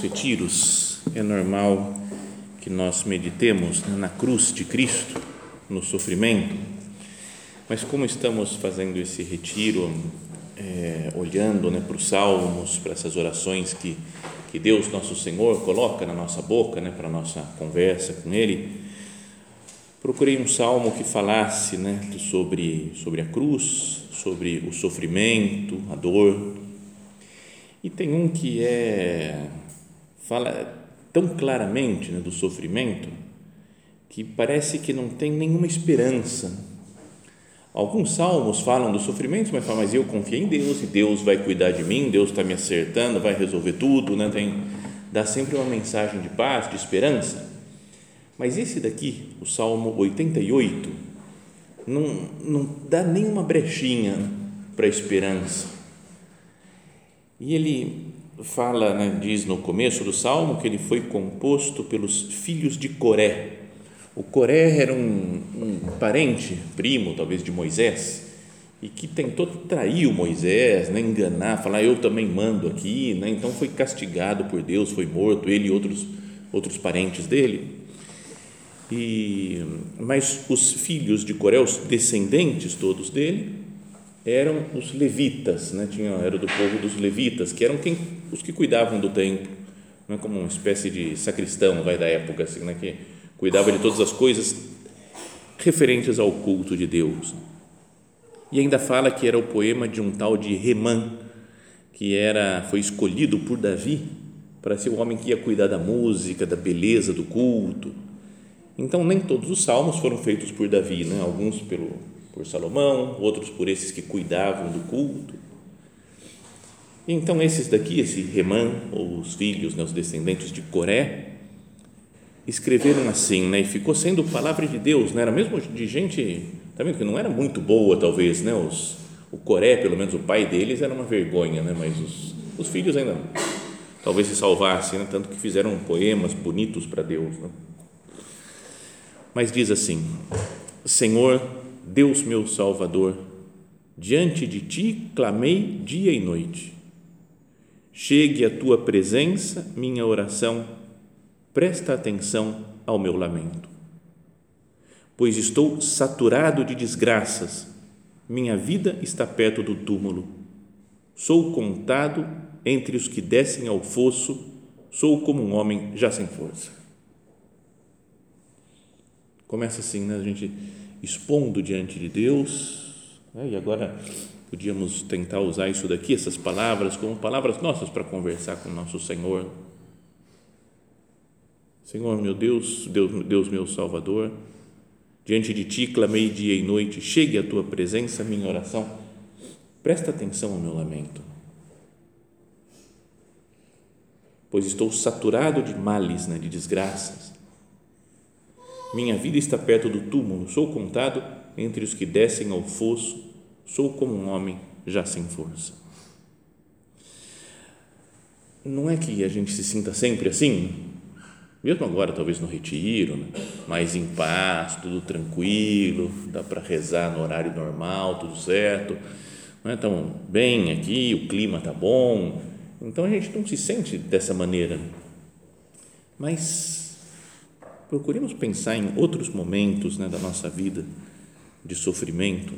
retiros é normal que nós meditemos na cruz de Cristo, no sofrimento, mas como estamos fazendo esse retiro, é, olhando né, para os salmos, para essas orações que, que Deus, nosso Senhor, coloca na nossa boca, né, para a nossa conversa com Ele, procurei um salmo que falasse né, sobre, sobre a cruz, sobre o sofrimento, a dor. E tem um que é fala tão claramente né, do sofrimento que parece que não tem nenhuma esperança. Alguns salmos falam do sofrimento, mas falam, mas eu confiei em Deus e Deus vai cuidar de mim, Deus está me acertando, vai resolver tudo, né? tem, dá sempre uma mensagem de paz, de esperança. Mas esse daqui, o Salmo 88, não, não dá nenhuma brechinha para a esperança. E ele fala, né, diz no começo do Salmo, que ele foi composto pelos filhos de Coré. O Coré era um, um parente, primo talvez de Moisés, e que tentou trair o Moisés, né, enganar, falar eu também mando aqui, né, então foi castigado por Deus, foi morto, ele e outros, outros parentes dele. E, mas os filhos de Coré, os descendentes todos dele, eram os levitas, né? Tinha, era do povo dos levitas, que eram quem, os que cuidavam do templo, é como uma espécie de sacristão vai da época, assim, né? que cuidava de todas as coisas referentes ao culto de Deus. E ainda fala que era o poema de um tal de Remã, que era foi escolhido por Davi para ser o homem que ia cuidar da música, da beleza do culto. Então nem todos os salmos foram feitos por Davi, né? Alguns pelo por Salomão, outros por esses que cuidavam do culto. Então, esses daqui, esse Remã, ou os filhos, né, os descendentes de Coré, escreveram assim, né, e ficou sendo palavra de Deus, né, era mesmo de gente, tá vendo, que não era muito boa, talvez, né, os, o Coré, pelo menos o pai deles, era uma vergonha, né, mas os, os filhos ainda talvez se salvassem, né, tanto que fizeram poemas bonitos para Deus. Né. Mas diz assim: Senhor, Deus meu Salvador, diante de ti clamei dia e noite. Chegue à tua presença minha oração, presta atenção ao meu lamento. Pois estou saturado de desgraças, minha vida está perto do túmulo. Sou contado entre os que descem ao fosso, sou como um homem já sem força. Começa assim, né? A gente expondo diante de Deus, né? e agora podíamos tentar usar isso daqui, essas palavras, como palavras nossas para conversar com o nosso Senhor. Senhor, meu Deus, Deus, Deus meu Salvador, diante de Ti clamei dia e noite, chegue à Tua presença, minha oração, presta atenção ao meu lamento, pois estou saturado de males, né, de desgraças, minha vida está perto do túmulo, sou contado entre os que descem ao fosso, sou como um homem já sem força. Não é que a gente se sinta sempre assim, mesmo agora, talvez no retiro, né? mais em paz, tudo tranquilo, dá para rezar no horário normal, tudo certo, não é bem aqui, o clima está bom, então a gente não se sente dessa maneira. Mas procuremos pensar em outros momentos né, da nossa vida de sofrimento,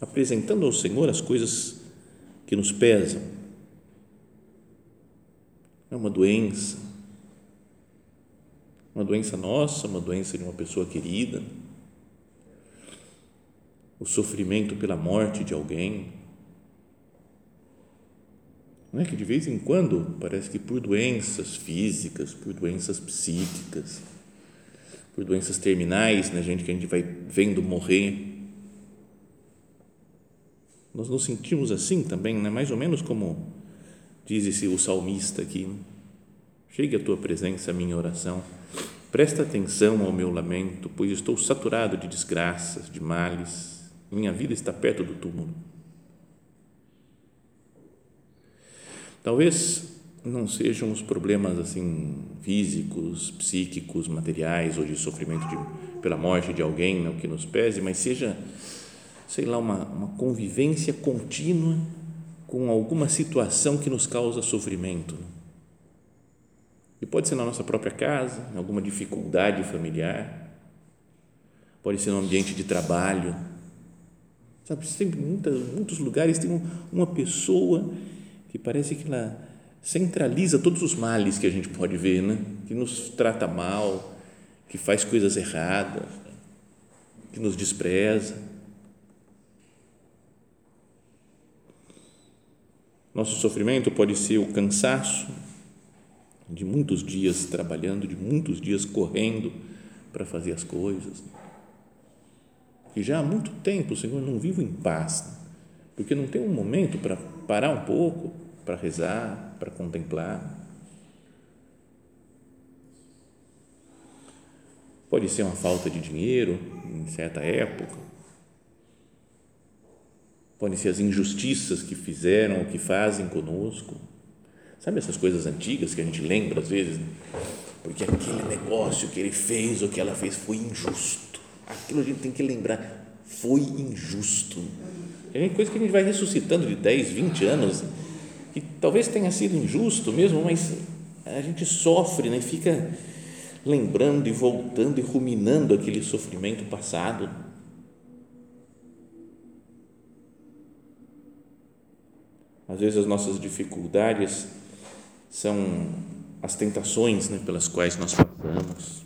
apresentando ao Senhor as coisas que nos pesam. É uma doença, uma doença nossa, uma doença de uma pessoa querida, o sofrimento pela morte de alguém. Não é que de vez em quando parece que por doenças físicas, por doenças psíquicas, por doenças terminais, né, gente que a gente vai vendo morrer, nós nos sentimos assim também, né? mais ou menos como diz esse, o salmista aqui. Né? Chegue a tua presença, a minha oração. Presta atenção ao meu lamento, pois estou saturado de desgraças, de males. Minha vida está perto do túmulo. Talvez não sejam os problemas assim físicos, psíquicos, materiais ou de sofrimento de, pela morte de alguém, não que nos pese, mas seja sei lá, uma, uma convivência contínua com alguma situação que nos causa sofrimento. E pode ser na nossa própria casa, em alguma dificuldade familiar, pode ser no ambiente de trabalho. Sabe, sempre muitas, muitos lugares tem uma pessoa que parece que ela centraliza todos os males que a gente pode ver, né? que nos trata mal, que faz coisas erradas, que nos despreza. Nosso sofrimento pode ser o cansaço de muitos dias trabalhando, de muitos dias correndo para fazer as coisas. E já há muito tempo, Senhor, não vivo em paz, porque não tenho um momento para parar um pouco, para rezar, para contemplar. Pode ser uma falta de dinheiro em certa época, podem ser as injustiças que fizeram ou que fazem conosco. Sabe essas coisas antigas que a gente lembra às vezes? Porque aquele negócio que ele fez ou que ela fez foi injusto. Aquilo a gente tem que lembrar, foi injusto. É coisa que a gente vai ressuscitando de 10, 20 anos, que talvez tenha sido injusto mesmo, mas a gente sofre, né? fica lembrando e voltando e ruminando aquele sofrimento passado Às vezes as nossas dificuldades são as tentações né, pelas quais nós passamos.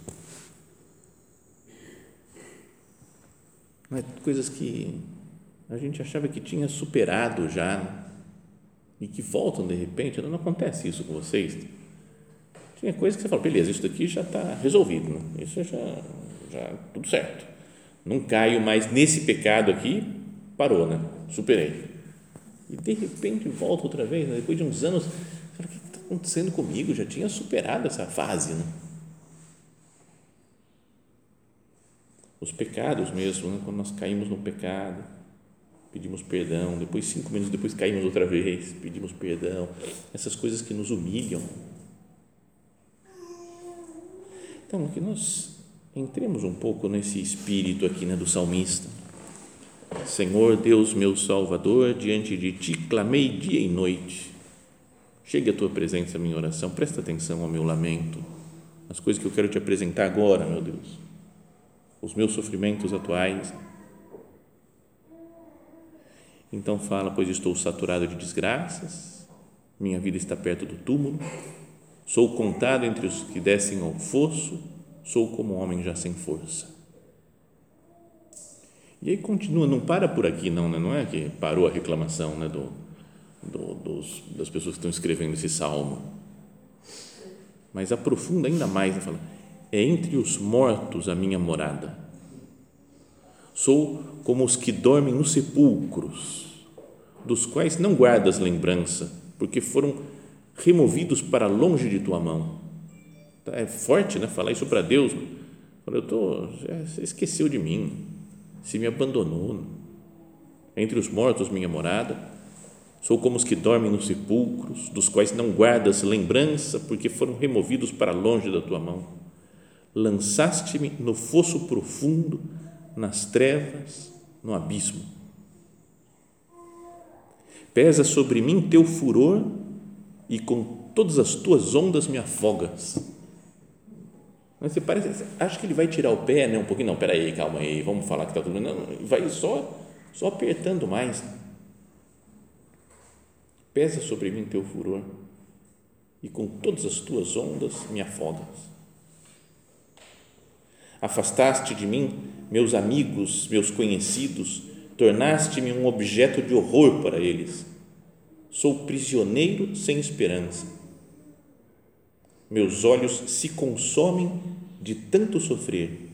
Coisas que a gente achava que tinha superado já né, e que voltam de repente. Não acontece isso com vocês. Tinha coisas que você fala, beleza, isso daqui já está resolvido, né? isso já, já tudo certo. Não caio mais nesse pecado aqui, parou, né? Superei. E de repente volta outra vez, né? depois de uns anos, o que está acontecendo comigo? Já tinha superado essa fase. Né? Os pecados mesmo, né? quando nós caímos no pecado, pedimos perdão, depois, cinco minutos depois, caímos outra vez, pedimos perdão, essas coisas que nos humilham. Então, que nós entremos um pouco nesse espírito aqui né, do salmista. Senhor Deus meu Salvador, diante de ti clamei dia e noite. Chegue a tua presença, minha oração, presta atenção ao meu lamento, as coisas que eu quero te apresentar agora, meu Deus, os meus sofrimentos atuais. Então fala, pois estou saturado de desgraças, minha vida está perto do túmulo, sou contado entre os que descem ao fosso, sou como homem já sem força. E aí continua, não para por aqui, não, né? não é que parou a reclamação né, do, do, dos, das pessoas que estão escrevendo esse salmo, mas aprofunda ainda mais, né? fala, é entre os mortos a minha morada, sou como os que dormem nos sepulcros, dos quais não guardas lembrança, porque foram removidos para longe de tua mão. É forte, né? Falar isso para Deus. Eu tô, você esqueceu de mim se me abandonou. Entre os mortos, minha morada, sou como os que dormem nos sepulcros, dos quais não guardas lembrança, porque foram removidos para longe da tua mão. Lançaste-me no fosso profundo, nas trevas, no abismo. Pesa sobre mim teu furor e com todas as tuas ondas me afogas mas você parece, que ele vai tirar o pé, né? Um pouquinho, não, peraí, calma aí, vamos falar que está tudo. Não, vai só, só apertando mais. pesa sobre mim teu furor e com todas as tuas ondas me afogas. Afastaste de mim meus amigos, meus conhecidos, tornaste-me um objeto de horror para eles. Sou prisioneiro sem esperança. Meus olhos se consomem de tanto sofrer.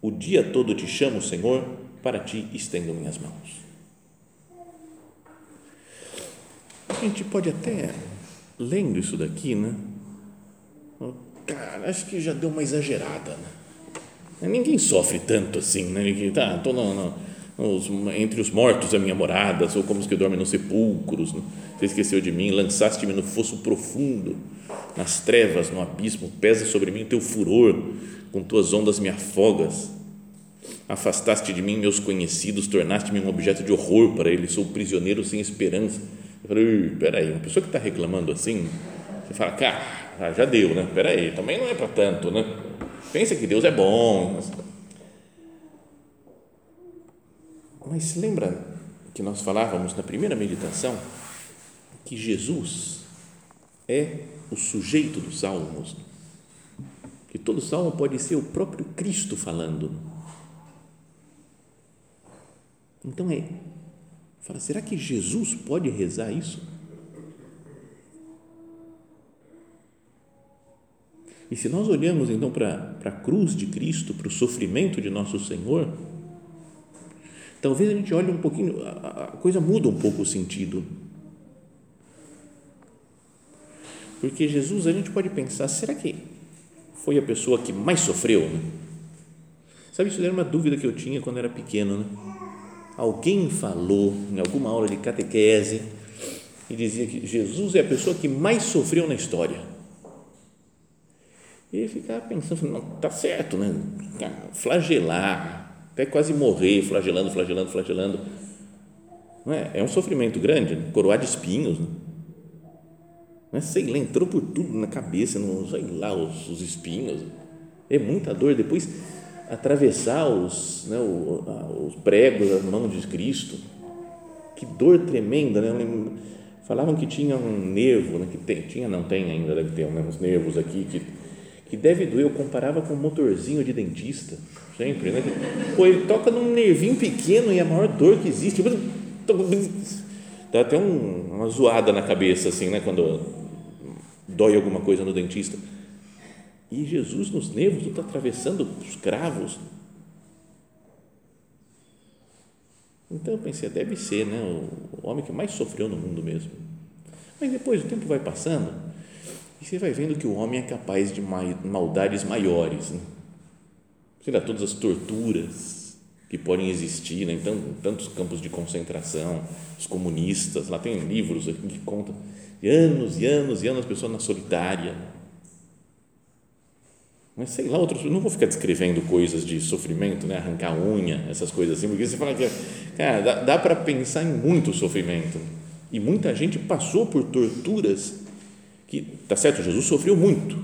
O dia todo te chamo, Senhor, para ti estendo minhas mãos. A gente pode até, lendo isso daqui, né? Cara, acho que já deu uma exagerada, né? Ninguém sofre tanto assim, né? Ninguém, tá, tô no, no, nos, entre os mortos a minha morada, sou como os que dormem nos sepulcros, né? você esqueceu de mim, lançaste-me no fosso profundo, nas trevas, no abismo, pesa sobre mim o teu furor, com tuas ondas me afogas, afastaste de mim meus conhecidos, tornaste-me um objeto de horror para eles, sou prisioneiro sem esperança, eu falei, peraí, uma pessoa que está reclamando assim, você fala, cara, já deu, né? Peraí, também não é para tanto, né? Pensa que Deus é bom. Mas, mas lembra que nós falávamos na primeira meditação que Jesus é o sujeito dos salmos, que todo salmo pode ser o próprio Cristo falando. Então é Fala, será que Jesus pode rezar isso? E se nós olhamos então para, a cruz de Cristo, para o sofrimento de nosso Senhor, talvez a gente olhe um pouquinho, a, a coisa muda um pouco o sentido. Porque Jesus, a gente pode pensar, será que foi a pessoa que mais sofreu? Né? Sabe, isso era uma dúvida que eu tinha quando era pequeno, né? alguém falou em alguma aula de catequese e dizia que Jesus é a pessoa que mais sofreu na história. E ficava pensando, não, tá certo, né? Flagelar, até quase morrer, flagelando, flagelando, flagelando. Não é? é um sofrimento grande, né? coroar de espinhos. Né? Não é? Sei lá, entrou por tudo na cabeça, não sei lá, os, os espinhos. É muita dor. Depois atravessar os, né, os pregos, as mãos de Cristo. Que dor tremenda, né? Falavam que tinha um nervo, né, que tem, tinha, não tem ainda, deve ter né, uns nervos aqui que, que deve doer. Eu comparava com um motorzinho de dentista, sempre, né? Pô, ele toca num nervinho pequeno e é a maior dor que existe. Dá até um, uma zoada na cabeça, assim, né? Quando dói alguma coisa no dentista e Jesus nos nervos, está atravessando os cravos. Então eu pensei, deve ser né, o homem que mais sofreu no mundo mesmo. Mas depois o tempo vai passando e você vai vendo que o homem é capaz de maldades maiores. Né? Sei lá, todas as torturas que podem existir, né? então, tantos campos de concentração, os comunistas, lá tem livros que contam de anos e anos e anos, pessoas na solitária mas sei lá, outros, não vou ficar descrevendo coisas de sofrimento, né? arrancar unha, essas coisas assim, porque você fala que, cara, dá, dá para pensar em muito sofrimento. E muita gente passou por torturas que, tá certo, Jesus sofreu muito,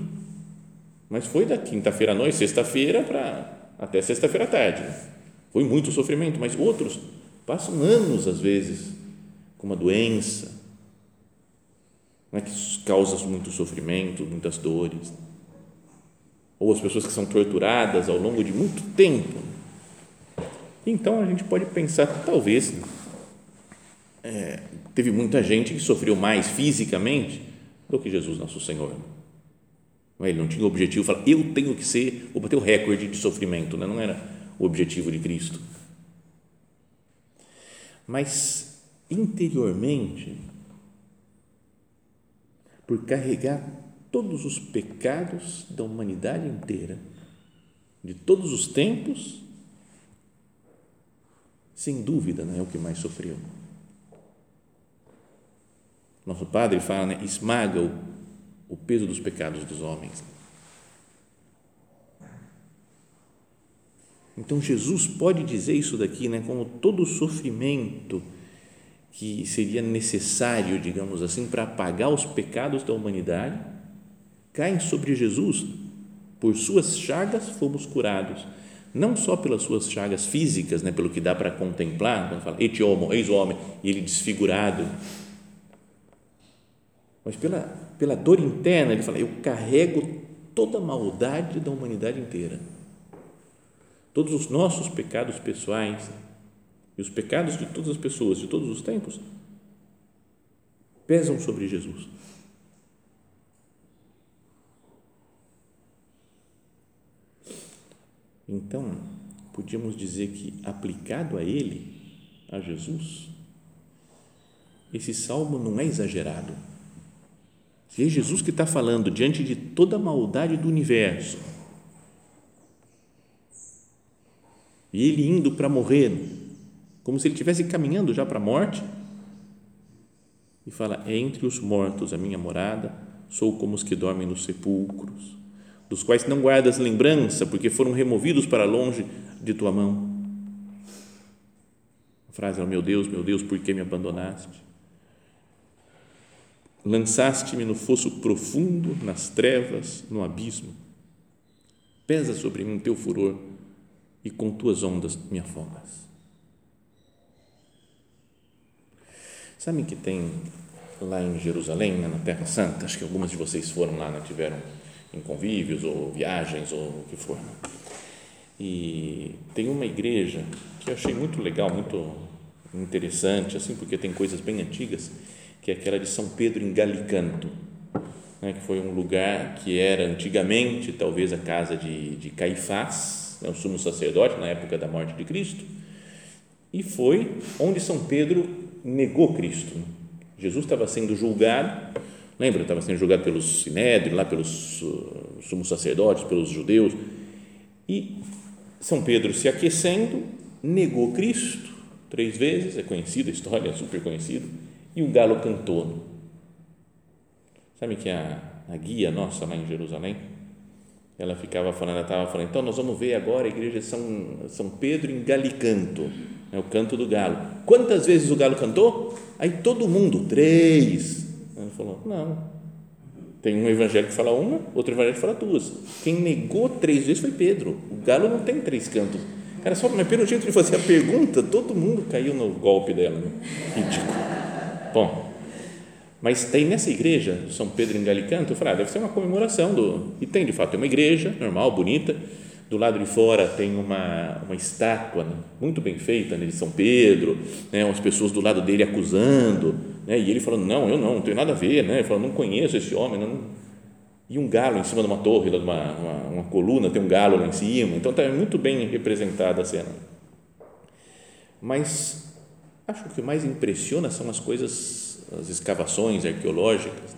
mas foi da quinta-feira à noite, sexta-feira, para até sexta-feira à tarde. Foi muito sofrimento, mas outros passam anos, às vezes, com uma doença, né, que causa muito sofrimento, muitas dores ou as pessoas que são torturadas ao longo de muito tempo. Então a gente pode pensar, talvez, é, teve muita gente que sofreu mais fisicamente do que Jesus nosso Senhor. Ele não tinha o objetivo de falar, eu tenho que ser, vou bater o recorde de sofrimento, né? não era o objetivo de Cristo. Mas interiormente, por carregar todos os pecados da humanidade inteira, de todos os tempos, sem dúvida, não é o que mais sofreu. Nosso Padre fala, né, esmaga o, o peso dos pecados dos homens. Então Jesus pode dizer isso daqui, né, como todo o sofrimento que seria necessário, digamos assim, para apagar os pecados da humanidade, caem sobre Jesus, por suas chagas fomos curados. Não só pelas suas chagas físicas, né, pelo que dá para contemplar, quando fala, et homo, eis o homem, e ele desfigurado. Mas pela, pela dor interna, ele fala: Eu carrego toda a maldade da humanidade inteira. Todos os nossos pecados pessoais e os pecados de todas as pessoas de todos os tempos pesam sobre Jesus. Então, podíamos dizer que aplicado a ele, a Jesus, esse salmo não é exagerado. Se é Jesus que está falando diante de toda a maldade do universo, e ele indo para morrer, como se ele estivesse caminhando já para a morte, e fala: Entre os mortos a minha morada, sou como os que dormem nos sepulcros, dos quais não guardas lembrança, porque foram removidos para longe de tua mão. A frase é: Meu Deus, meu Deus, por que me abandonaste? Lançaste-me no fosso profundo, nas trevas, no abismo. Pesa sobre mim teu furor e com tuas ondas me afogas. Sabem que tem lá em Jerusalém, né, na Terra Santa, acho que algumas de vocês foram lá, não tiveram em convívios ou viagens ou o que for. E tem uma igreja que eu achei muito legal, muito interessante, assim, porque tem coisas bem antigas, que é aquela de São Pedro em Galicanto, né, que foi um lugar que era antigamente talvez a casa de, de Caifás, né, o sumo sacerdote na época da morte de Cristo, e foi onde São Pedro negou Cristo. Jesus estava sendo julgado, lembra? Estava sendo julgado pelos sinédrios, lá pelos uh, sumos sacerdotes, pelos judeus, e São Pedro se aquecendo, negou Cristo três vezes, é conhecida a história, é super conhecido, e o galo cantou. Sabe que a, a guia nossa lá em Jerusalém, ela ficava falando, ela estava falando, então nós vamos ver agora a igreja de São, São Pedro em Galicanto, é o canto do galo. Quantas vezes o galo cantou? Aí todo mundo, três. Ela falou, não. Tem um evangelho que fala uma, outro evangelho que fala duas. Quem negou três vezes foi Pedro. O galo não tem três cantos. Cara, só mas pelo jeito de fazer a pergunta, todo mundo caiu no golpe dela. Né? Ridículo. Bom, mas tem nessa igreja, São Pedro em Galicanto, eu falei, ah, deve ser uma comemoração do. E tem de fato, é uma igreja normal, bonita. Do lado de fora tem uma, uma estátua né, muito bem feita né, de São Pedro, né, as pessoas do lado dele acusando, né, e ele falando: Não, eu não, não tenho nada a ver. Né, ele falando: Não conheço esse homem. Não. E um galo em cima de uma torre, de uma, uma, uma coluna, tem um galo lá em cima. Então está muito bem representada a cena. Mas Acho que o mais impressiona são as coisas, as escavações arqueológicas.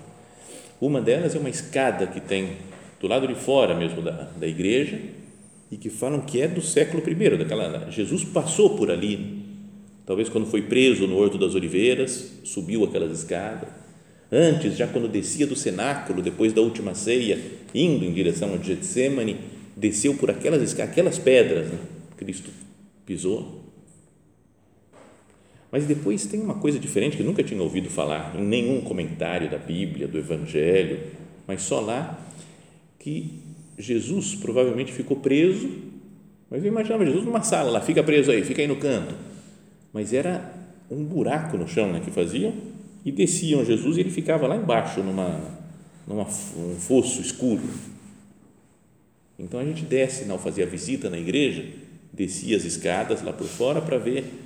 Uma delas é uma escada que tem do lado de fora mesmo da, da igreja e que falam que é do século I, daquela Jesus passou por ali, talvez quando foi preso no Horto das Oliveiras, subiu aquelas escadas. Antes, já quando descia do cenáculo, depois da última ceia, indo em direção a Getsemane, desceu por aquelas escadas, aquelas pedras, né? Cristo pisou mas depois tem uma coisa diferente que nunca tinha ouvido falar em nenhum comentário da Bíblia, do Evangelho, mas só lá, que Jesus provavelmente ficou preso, mas eu imaginava Jesus numa sala lá, fica preso aí, fica aí no canto. Mas era um buraco no chão né, que faziam e desciam Jesus e ele ficava lá embaixo, numa, numa um fosso escuro. Então a gente desce, ao fazer a visita na igreja, descia as escadas lá por fora para ver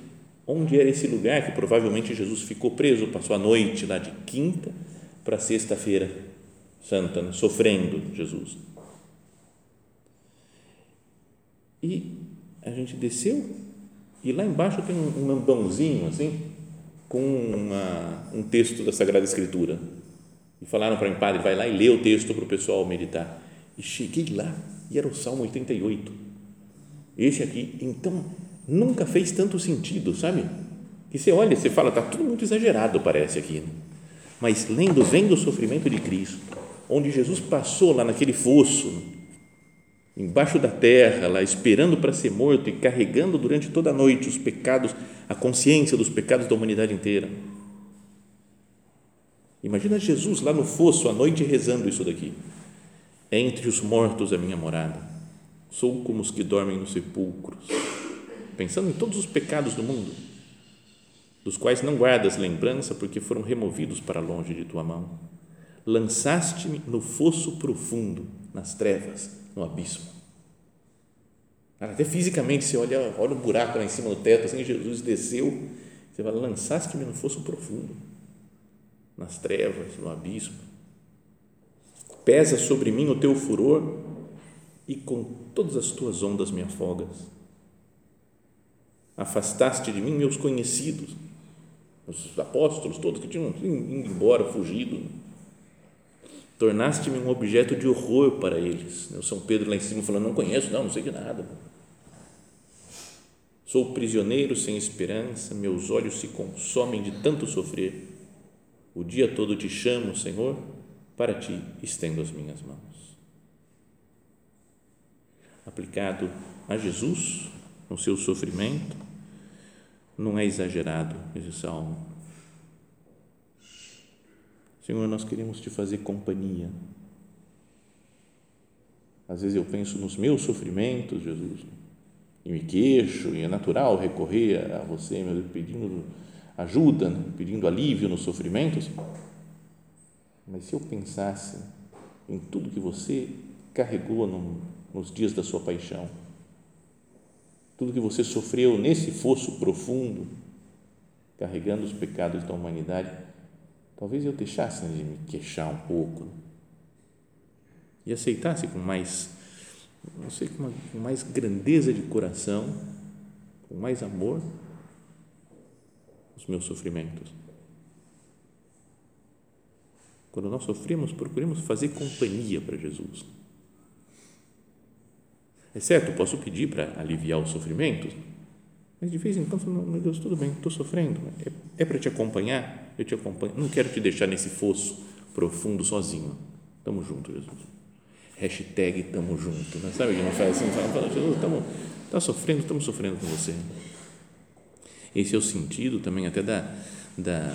onde era esse lugar que provavelmente Jesus ficou preso, passou a noite lá de quinta para sexta-feira santa, né? sofrendo Jesus. E a gente desceu e lá embaixo tem um, lambãozinho assim, com uma, um texto da Sagrada Escritura. E falaram para mim, padre, vai lá e lê o texto para o pessoal meditar. E cheguei lá e era o Salmo 88. Esse aqui. Então, nunca fez tanto sentido, sabe? Que você olha, você fala, está tudo muito exagerado, parece aqui. Né? Mas lendo, vendo o sofrimento de Cristo, onde Jesus passou lá naquele fosso, embaixo da terra, lá esperando para ser morto e carregando durante toda a noite os pecados, a consciência dos pecados da humanidade inteira. Imagina Jesus lá no fosso à noite rezando isso daqui. Entre os mortos a minha morada. Sou como os que dormem nos sepulcros pensando em todos os pecados do mundo, dos quais não guardas lembrança porque foram removidos para longe de tua mão. lançaste-me no fosso profundo, nas trevas, no abismo. Até fisicamente, você olha, olha um buraco lá em cima do teto, assim, Jesus desceu, você fala, lançaste-me no fosso profundo, nas trevas, no abismo. Pesa sobre mim o teu furor e com todas as tuas ondas me afogas. Afastaste de mim meus conhecidos, os apóstolos todos que tinham ido embora, fugido tornaste-me um objeto de horror para eles. O São Pedro lá em cima falando, não conheço, não, não sei de nada. Sou prisioneiro sem esperança, meus olhos se consomem de tanto sofrer. O dia todo te chamo, Senhor, para ti estendo as minhas mãos. Aplicado a Jesus, no seu sofrimento, não é exagerado esse salmo Senhor, nós queremos te fazer companhia. Às vezes eu penso nos meus sofrimentos, Jesus, e me queixo, e é natural recorrer a você, meu Deus, pedindo ajuda, né? pedindo alívio nos sofrimentos. Mas se eu pensasse em tudo que você carregou no, nos dias da sua paixão, tudo que você sofreu nesse fosso profundo, carregando os pecados da humanidade, talvez eu deixasse de me queixar um pouco e aceitasse com mais, não sei, com mais grandeza de coração, com mais amor, os meus sofrimentos. Quando nós sofremos, procuremos fazer companhia para Jesus. É certo, posso pedir para aliviar os sofrimentos, mas de vez em quando, meu Deus, tudo bem, estou sofrendo, é, é para te acompanhar, eu te acompanho. Não quero te deixar nesse fosso profundo sozinho. Tamo junto, Jesus. Hashtag tamo junto. Né? Sabe que não faz assim? Fala, fala Jesus, estamos tá sofrendo, estamos sofrendo com você. Esse é o sentido também até da, da,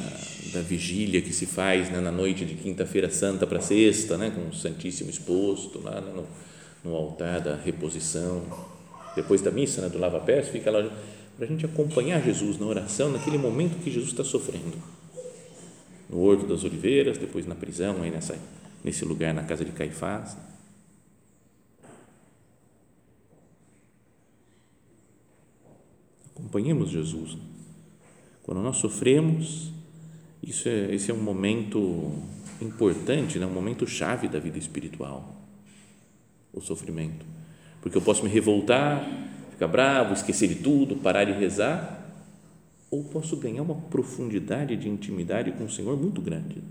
da vigília que se faz né, na noite de quinta-feira santa para sexta, né, com o Santíssimo exposto lá né, no, no altar da reposição. Depois da missa, né, do lava-pés, fica lá para a gente acompanhar Jesus na oração, naquele momento que Jesus está sofrendo no Horto das Oliveiras, depois na prisão, aí nessa, nesse lugar, na casa de Caifás. Acompanhemos Jesus. Quando nós sofremos, isso é, esse é um momento importante, né? um momento chave da vida espiritual, o sofrimento. Porque eu posso me revoltar, ficar bravo, esquecer de tudo, parar de rezar, ou posso ganhar uma profundidade de intimidade com o Senhor muito grande.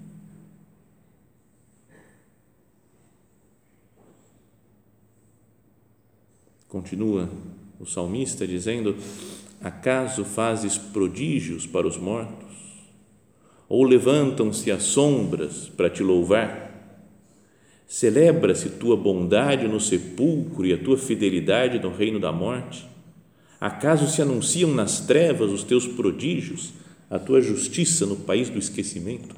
Continua o salmista dizendo: Acaso fazes prodígios para os mortos? Ou levantam-se as sombras para te louvar? Celebra-se tua bondade no sepulcro e a tua fidelidade no reino da morte? Acaso se anunciam nas trevas os teus prodígios, a tua justiça no país do esquecimento?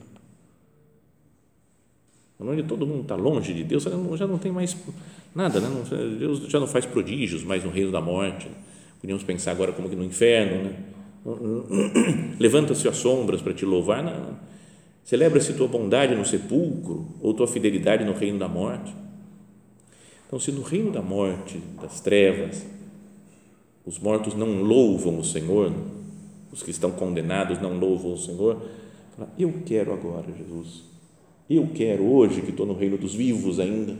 Onde todo mundo está longe de Deus, já não tem mais nada, né? Deus já não faz prodígios mais no reino da morte. Podíamos pensar agora como que no inferno, né? Levanta-se as sombras para te louvar, não. Celebra-se tua bondade no sepulcro ou tua fidelidade no reino da morte. Então, se no reino da morte, das trevas, os mortos não louvam o Senhor, os que estão condenados não louvam o Senhor. Eu quero agora, Jesus. Eu quero hoje que estou no reino dos vivos ainda,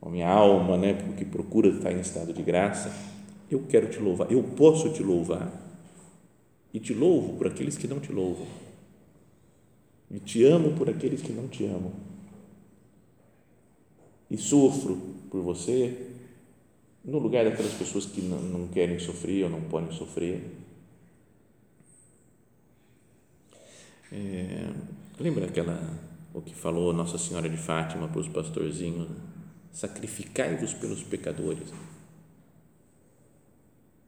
a minha alma, né, que procura estar em estado de graça. Eu quero te louvar. Eu posso te louvar. E te louvo por aqueles que não te louvam. E te amo por aqueles que não te amam. E sofro por você no lugar daquelas pessoas que não, não querem sofrer ou não podem sofrer. É, lembra aquela o que falou Nossa Senhora de Fátima para os pastorzinhos? Sacrificai-vos pelos pecadores.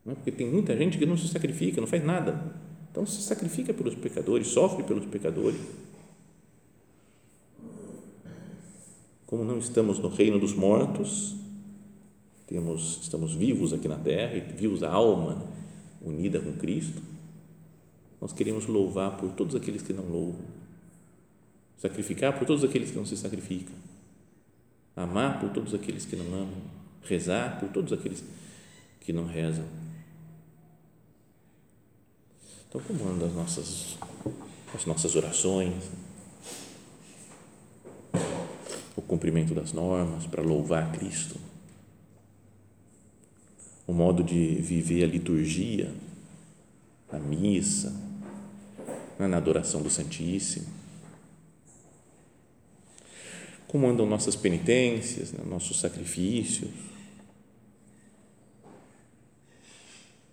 Não é? Porque tem muita gente que não se sacrifica, não faz nada. Então se sacrifica pelos pecadores, sofre pelos pecadores. Como não estamos no reino dos mortos, temos, estamos vivos aqui na terra vivos a alma unida com Cristo, nós queremos louvar por todos aqueles que não louvam. sacrificar por todos aqueles que não se sacrificam, amar por todos aqueles que não amam, rezar por todos aqueles que não rezam. Então, como andam as nossas, as nossas orações? O cumprimento das normas para louvar Cristo? O modo de viver a liturgia, a missa, na adoração do Santíssimo? Como andam nossas penitências, né, nossos sacrifícios?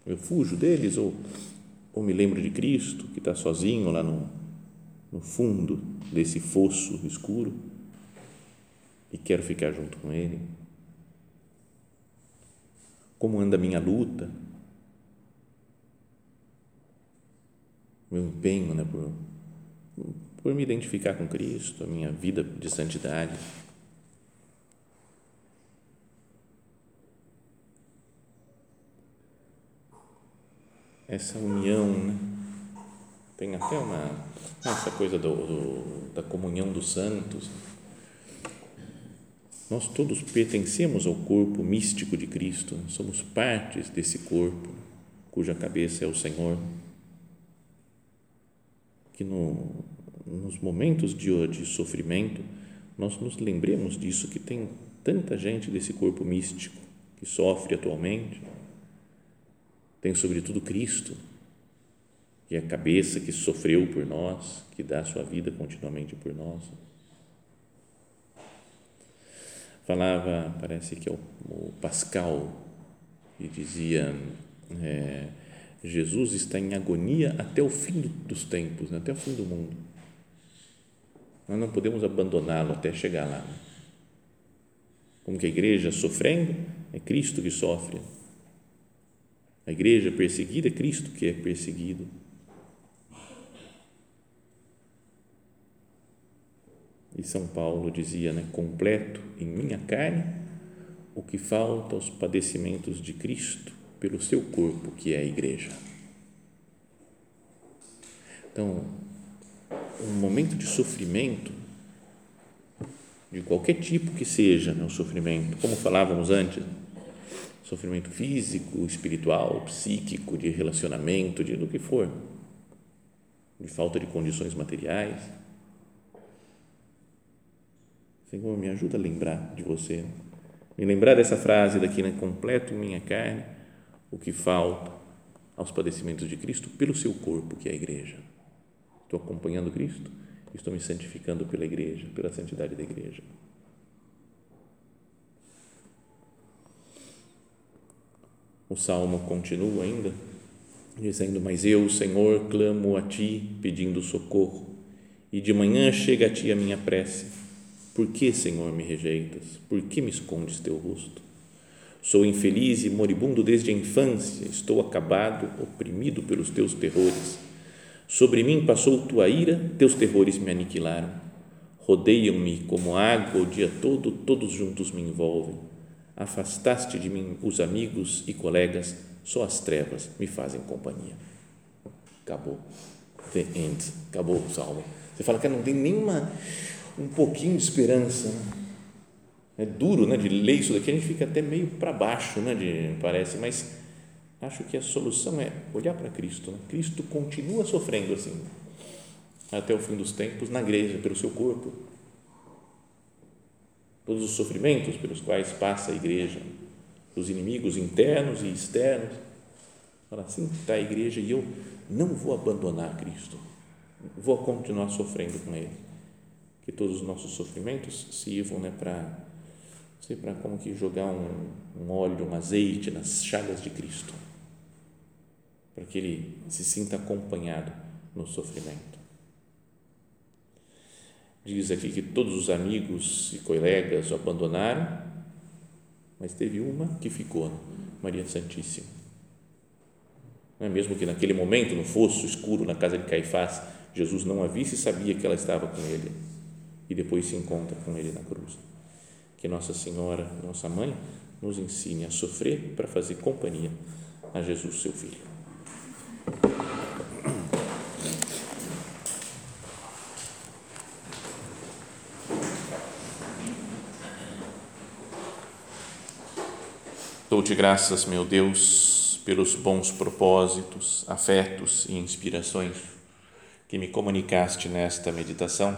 Eu fujo deles ou ou me lembro de Cristo que está sozinho lá no, no fundo desse fosso escuro e quero ficar junto com Ele? Como anda a minha luta? Meu empenho né, por, por me identificar com Cristo, a minha vida de santidade. essa união, né? tem até uma essa coisa do, do, da comunhão dos santos. Nós todos pertencemos ao corpo místico de Cristo, somos partes desse corpo, cuja cabeça é o Senhor. Que no, nos momentos de, de sofrimento nós nos lembremos disso, que tem tanta gente desse corpo místico que sofre atualmente tem sobretudo Cristo, que é a cabeça que sofreu por nós, que dá a sua vida continuamente por nós. Falava, parece que é o, o Pascal, que dizia: é, Jesus está em agonia até o fim dos tempos, né? até o fim do mundo. Nós não podemos abandoná-lo até chegar lá. Como que a igreja sofrendo, é Cristo que sofre a igreja perseguida é Cristo que é perseguido. E São Paulo dizia, né, completo em minha carne o que falta aos padecimentos de Cristo pelo seu corpo, que é a igreja. Então, um momento de sofrimento, de qualquer tipo que seja né, o sofrimento, como falávamos antes, sofrimento físico, espiritual, psíquico, de relacionamento, de do que for, de falta de condições materiais. Senhor, me ajuda a lembrar de você, me lembrar dessa frase daqui, né? completo em minha carne o que falta aos padecimentos de Cristo pelo seu corpo, que é a igreja. Estou acompanhando Cristo, estou me santificando pela igreja, pela santidade da igreja. O salmo continua ainda, dizendo: Mas eu, Senhor, clamo a ti, pedindo socorro, e de manhã chega a ti a minha prece. Por que, Senhor, me rejeitas? Por que me escondes teu rosto? Sou infeliz e moribundo desde a infância, estou acabado, oprimido pelos teus terrores. Sobre mim passou tua ira, teus terrores me aniquilaram. Rodeiam-me como água o dia todo, todos juntos me envolvem afastaste de mim os amigos e colegas, só as trevas me fazem companhia. Acabou. The end. Acabou o salmo. Você fala que não tem nenhuma, um pouquinho de esperança. Né? É duro né, de ler isso daqui, a gente fica até meio para baixo, né, de, parece, mas acho que a solução é olhar para Cristo. Né? Cristo continua sofrendo assim, até o fim dos tempos, na igreja, pelo seu corpo todos os sofrimentos pelos quais passa a igreja, os inimigos internos e externos. Fala assim está a igreja e eu não vou abandonar Cristo, vou continuar sofrendo com Ele. Que todos os nossos sofrimentos sirvam né, para, sei, para como que jogar um, um óleo, um azeite nas chagas de Cristo, para que Ele se sinta acompanhado no sofrimento. Diz aqui que todos os amigos e colegas o abandonaram, mas teve uma que ficou, Maria Santíssima. É mesmo que naquele momento, no fosso escuro, na casa de Caifás, Jesus não a visse e sabia que ela estava com ele e depois se encontra com Ele na cruz. Que Nossa Senhora, nossa mãe, nos ensine a sofrer para fazer companhia a Jesus, seu Filho. Dou-te graças, meu Deus, pelos bons propósitos, afetos e inspirações que me comunicaste nesta meditação